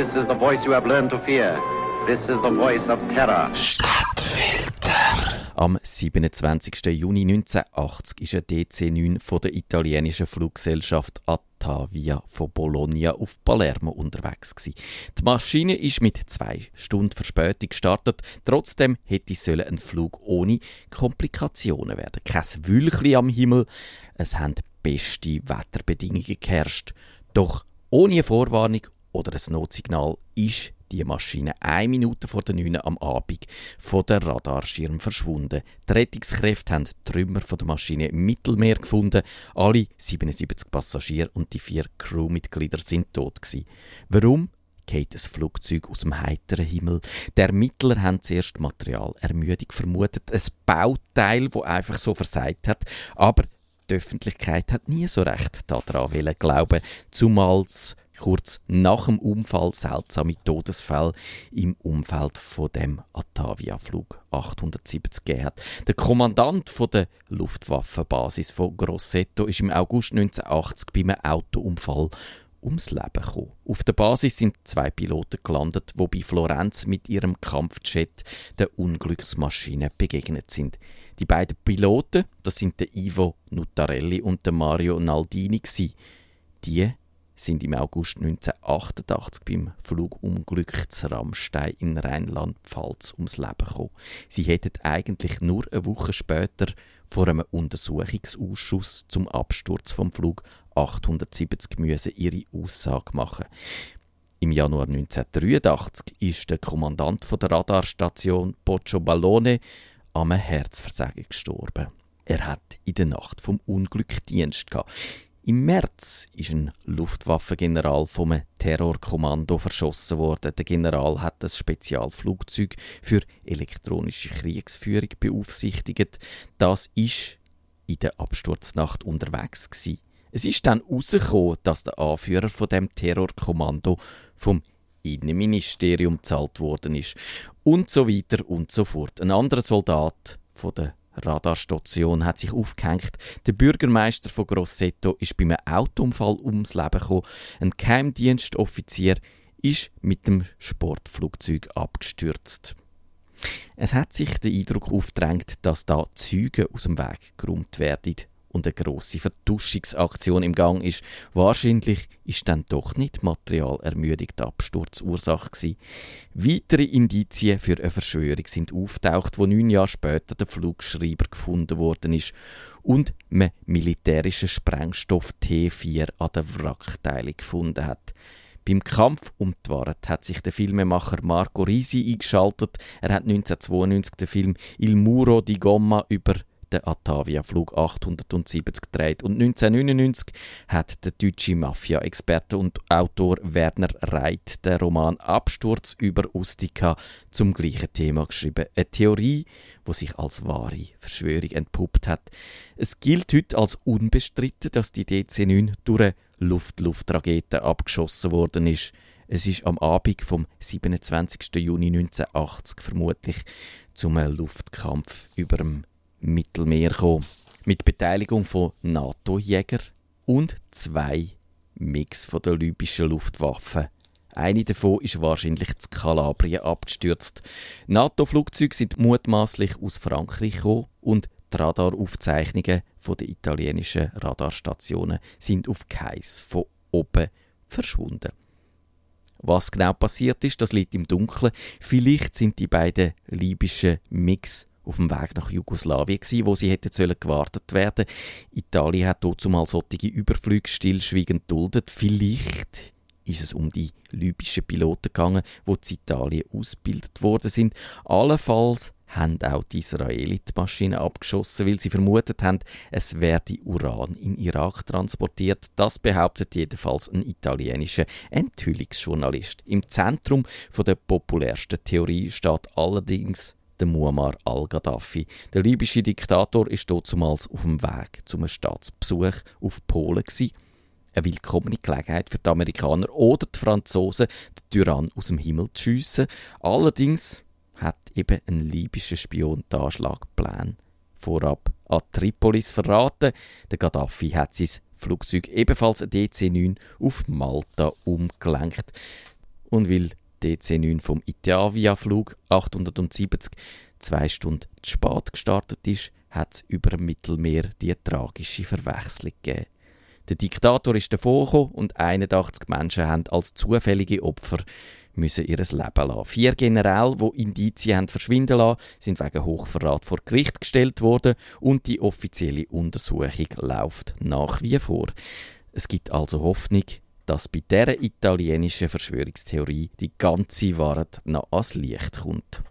This is the voice you have learned to fear. This is the voice of terror. Stadtfilter. Am 27. Juni 1980 ist ein DC-9 von der italienischen Fluggesellschaft Attavia von Bologna auf Palermo unterwegs gewesen. Die Maschine ist mit zwei Stunden Verspätung gestartet. Trotzdem hätte es ein Flug ohne Komplikationen werden. Kein Wülchli am Himmel. Es haben beste Wetterbedingungen geherrscht. Doch ohne Vorwarnung oder ein Notsignal ist die Maschine eine Minute vor der 9 am Abend von der Radarschirm verschwunden. Die Rettungskräfte haben die Trümmer von der Maschine im Mittelmeer gefunden. Alle 77 Passagiere und die vier Crewmitglieder sind tot gewesen. Warum? geht das Flugzeug aus dem heiteren Himmel. Der Ermittler haben zuerst Materialermüdung vermutet, ein Bauteil, wo einfach so versagt hat, aber die Öffentlichkeit hat nie so recht daran glauben, zumal es kurz nach dem Unfall seltsame Todesfälle im Umfeld von dem Atavia-Flug 870 gegeben hat. Der Kommandant von der Luftwaffenbasis von Grosseto ist im August 1980 bei einem Autounfall ums Leben gekommen. Auf der Basis sind zwei Piloten gelandet, wo bei Florenz mit ihrem Kampfjet der Unglücksmaschine begegnet sind. Die beiden Piloten, das sind der Ivo Nutarelli und der Mario Naldini, die sind im August 1988 beim Flugunglück zu Rammstein in Rheinland-Pfalz ums Leben gekommen. Sie hätten eigentlich nur eine Woche später vor einem Untersuchungsausschuss zum Absturz vom Flug 870 müssen ihre Aussage machen. Im Januar 1983 ist der Kommandant der Radarstation Poggio Ballone am Herzversagen gestorben. Er hat in der Nacht vom Unglück Dienst gehabt. Im März ist ein Luftwaffengeneral vom Terrorkommando verschossen worden. Der General hat das Spezialflugzeug für elektronische Kriegsführung beaufsichtigt. Das ist in der Absturznacht unterwegs gewesen. Es ist dann herausgekommen, dass der Anführer von dem Terrorkommando vom Innenministerium bezahlt worden ist und so weiter und so fort. Ein anderer Soldat von der Radarstation hat sich aufgehängt. Der Bürgermeister von Grosseto ist bei einem Autounfall ums Leben gekommen. Ein Geheimdienstoffizier ist mit dem Sportflugzeug abgestürzt. Es hat sich der Eindruck aufgedrängt, dass da Züge aus dem Weg geräumt werden und eine grosse Vertuschungsaktion im Gang ist. Wahrscheinlich ist dann doch nicht Materialermüdung die Absturzursache. Weitere Indizien für eine Verschwörung sind auftaucht, wo neun Jahre später der Flugschreiber gefunden worden ist und man militärischen Sprengstoff T4 an der Wrackteilung gefunden hat. Beim Kampf um die Wahrheit hat sich der Filmemacher Marco Risi eingeschaltet. Er hat 1992 den Film Il Muro di Gomma über den Atavia-Flug 870 gedreht. Und 1999 hat der deutsche Mafia-Experte und Autor Werner Reit den Roman Absturz über Ustica zum gleichen Thema geschrieben. Eine Theorie, die sich als wahre Verschwörung entpuppt hat. Es gilt heute als unbestritten, dass die DC-9 durch eine Luft-Luft-Rakete abgeschossen worden ist. Es ist am Abend vom 27. Juni 1980 vermutlich zum Luftkampf über dem Mittelmeer gekommen. Mit Beteiligung von NATO-Jägern und zwei Mix von der libyschen Luftwaffe. Eine davon ist wahrscheinlich zu Kalabrien abgestürzt. NATO-Flugzeuge sind mutmaßlich aus Frankreich gekommen und die Radaraufzeichnungen der italienischen Radarstationen sind auf Kais von oben verschwunden. Was genau passiert ist, das liegt im Dunkeln. Vielleicht sind die beiden libyschen Mix auf dem Weg nach Jugoslawien gewesen, wo sie hätten sollen gewartet werden. Italien hat dort zumal solche Überflüge stillschweigend duldet. Vielleicht ist es um die libyschen Piloten gegangen, wo in Italien ausgebildet worden sind. Allenfalls haben auch die Israeli die Maschine abgeschossen, weil sie vermutet haben, es werde Uran in Irak transportiert. Das behauptet jedenfalls ein italienischer Enthüllungsjournalist. Im Zentrum der populärsten Theorie steht allerdings der Muammar al-Gaddafi. Der libysche Diktator ist damals auf dem Weg zum Staatsbesuch auf Polen. Gewesen. Eine willkommene Gelegenheit für die Amerikaner oder die Franzosen, den Tyrann aus dem Himmel zu schiessen. Allerdings hat eben ein libyscher Spion den Anschlagplan vorab an Tripolis verraten. Der Gaddafi hat sein Flugzeug ebenfalls ein DC-9 auf Malta umgelenkt. und weil DC-9 vom Itavia-Flug 870 zwei Stunden zu spät gestartet ist, hat es über dem Mittelmeer die tragische Verwechslung gegeben. Der Diktator ist davongekommen und 81 Menschen haben als zufällige Opfer müssen ihr Leben lassen. Vier Generäle, die Indizien haben verschwinden lassen, sind wegen Hochverrat vor Gericht gestellt worden und die offizielle Untersuchung läuft nach wie vor. Es gibt also Hoffnung, dass bei dieser italienischen Verschwörungstheorie die ganze Wahrheit noch ans Licht kommt.